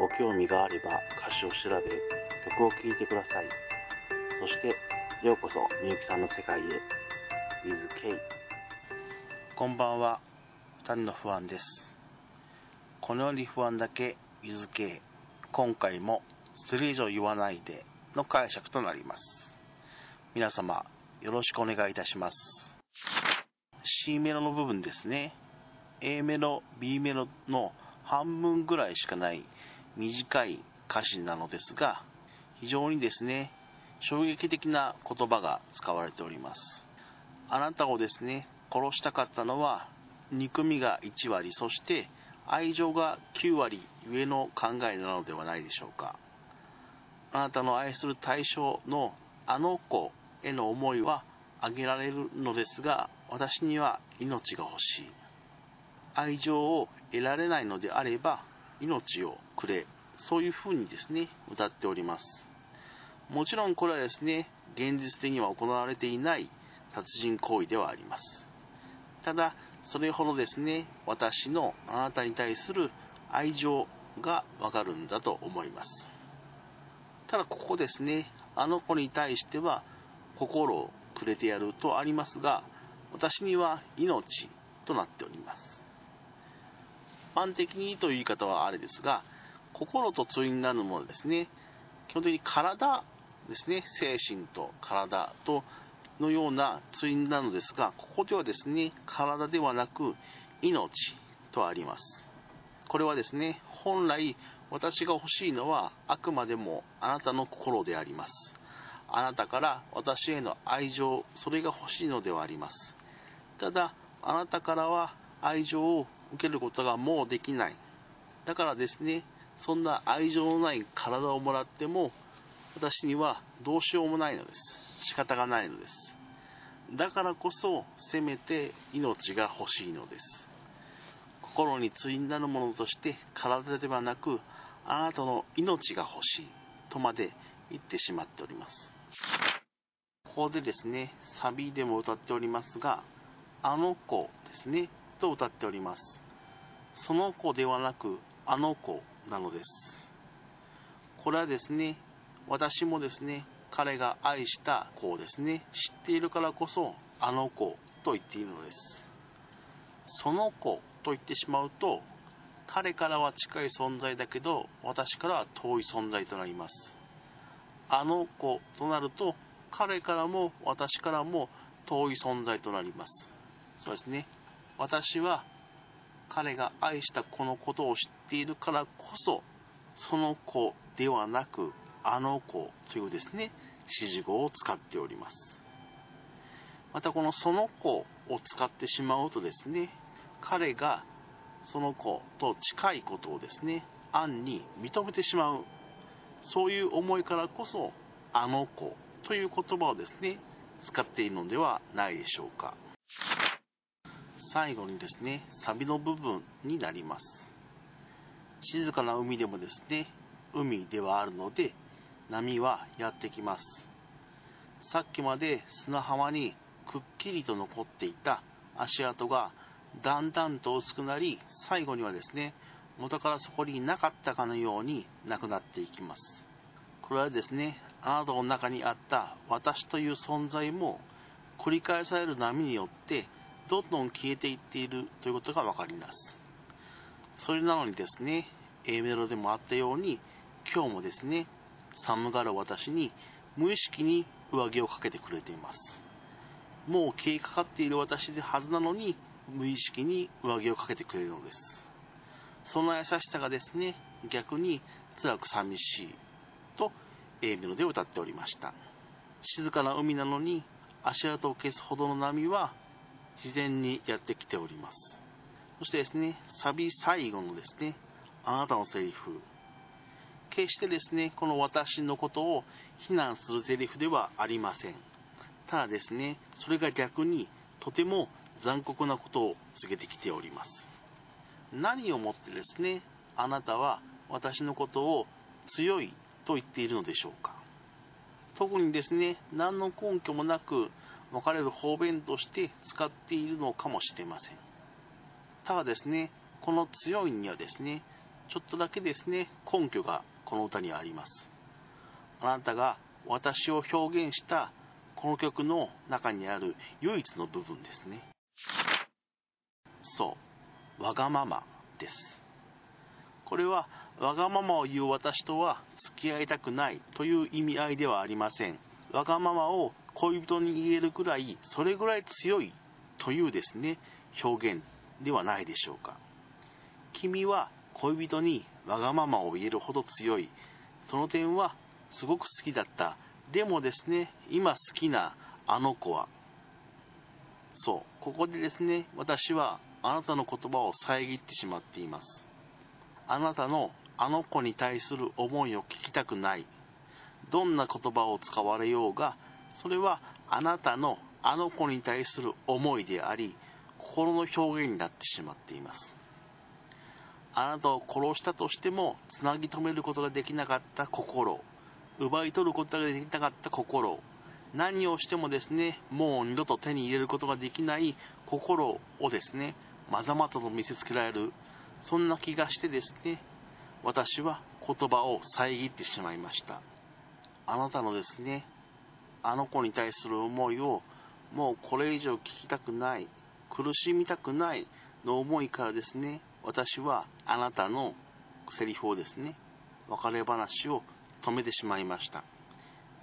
ご興味があれば歌詞を調べ、曲を聴いてください。そして、ようこそみゆきさんの世界へ。With K。こんばんは。二人の不安です。このように不安だけ With K。今回も、それ以上言わないでの解釈となります。皆様、よろしくお願いいたします。C メロの部分ですね。A メロ、B メロの半分ぐらいしかない短い歌詞なのですが、非常にですね、衝撃的な言葉が使われております。あなたをですね、殺したかったのは、憎みが1割、そして愛情が9割上の考えなのではないでしょうか。あなたの愛する対象のあの子への思いはあげられるのですが、私には命が欲しい。愛情を得られないのであれば、命をくれ。そういうふうにですね、歌っております。もちろんこれはですね、現実的には行われていない殺人行為ではあります。ただ、それほどですね、私のあなたに対する愛情がわかるんだと思います。ただここですね、あの子に対しては心をくれてやるとありますが、私には命となっております。一般的にという言い方はあれですが、心と対になるものですね、基本的に体ですね、精神と体とのような対になるのですが、ここではですね、体ではなく命とあります。これはですね、本来私が欲しいのはあくまでもあなたの心であります。あなたから私への愛情、それが欲しいのではあります。ただ、あなたからは愛情を受けることがもうできない。だからですね、そんな愛情のない体をもらっても、私にはどうしようもないのです。仕方がないのです。だからこそ、せめて命が欲しいのです。心に対になるものとして体ではなく、あなたの命が欲しいとまで言ってしまっております。ここでですね、サビでも歌っておりますが、あの子ですね、と歌っております。その子ではなく、あの子なのです。これはですね、私もですね、彼が愛した子をですね、知っているからこそ、あの子と言っているのです。その子と言ってしまうと、彼からは近い存在だけど、私からは遠い存在となります。あの子となると、彼からも私からも遠い存在となります。そうですね。私は彼が愛したこのことを知っているからこそ、その子ではなく、あの子というですね、指示語を使っております。またこのその子を使ってしまうとですね、彼がその子と近いことをですね、暗に認めてしまう。そういう思いからこそ、あの子という言葉をですね、使っているのではないでしょうか。最後にですね、サビの部分になります。静かな海でもですね、海ではあるので、波はやってきます。さっきまで砂浜にくっきりと残っていた足跡がだんだんと薄くなり、最後にはですね、元からそこになかったかのようになくなっていきます。これはですね、あなたの中にあった私という存在も繰り返される波によってどんどん消えていっているということがわかります。それなのにですね、A メロでもあったように、今日もですね、寒がる私に無意識に上着をかけてくれています。もう消えかかっている私ではずなのに、無意識に上着をかけてくれるのです。その優しさがですね、逆に辛く寂しいと A メロで歌っておりました。静かな海なのに足跡を消すほどの波は自然にやってきております。そしてですね、サビ最後のですね、あなたのセリフ。決してですね、この私のことを非難するセリフではありません。ただですね、それが逆にとても残酷なことを告げてきております。何をもってですね、あなたは私のことを強いと言っているのでしょうか。特にですね、何の根拠もなく別れる方便として使っているのかもしれません。ただですね、この強いにはですね、ちょっとだけですね、根拠がこの歌にあります。あなたが私を表現したこの曲の中にある唯一の部分ですね。そう、わがままです。これはわがままを言う私とは付き合いたくないという意味合いではありません。わがままを恋人に言えるくらい、それぐらい強いというですね、表現ではないでしょうか。君は恋人にわがままを言えるほど強い。その点はすごく好きだった。でもですね、今好きなあの子は、そう、ここでですね、私はあなたの言葉を遮ってしまっています。あなたのあの子に対する思いを聞きたくない。どんな言葉を使われようが、それはあなたのあの子に対する思いであり、心の表現になってしまっています。あなたを殺したとしても、つなぎ止めることができなかった心、奪い取ることができなかった心、何をしてもですね、もう二度と手に入れることができない心をですね、まざまざと見せつけられる、そんな気がしてですね、私は言葉を遮ってしまいました。あなたのですね、あの子に対する思いをもうこれ以上聞きたくない、苦しみたくないの思いからですね、私はあなたのセリフをですね、別れ話を止めてしまいました。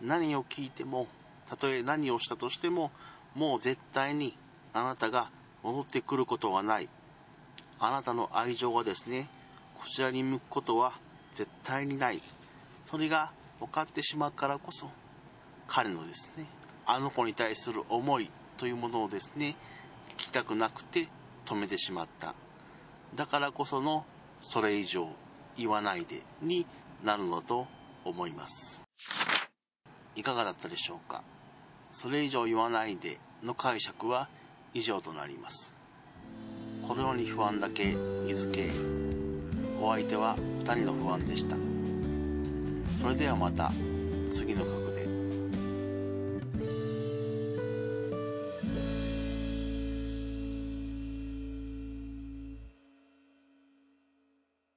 何を聞いても、たとえ何をしたとしても、もう絶対にあなたが戻ってくることはない。あなたの愛情がですね、こちらに向くことは絶対にない。それが分かってしまうからこそ、彼のですね、あの子に対する思いというものをですね、聞きたくなくて止めてしまった。だからこその、それ以上言わないでになるのと思います。いかがだったでしょうかそれ以上言わないでの解釈は以上となります。このように不安だけ水系。お相手は二人の不安でした。それではまた次の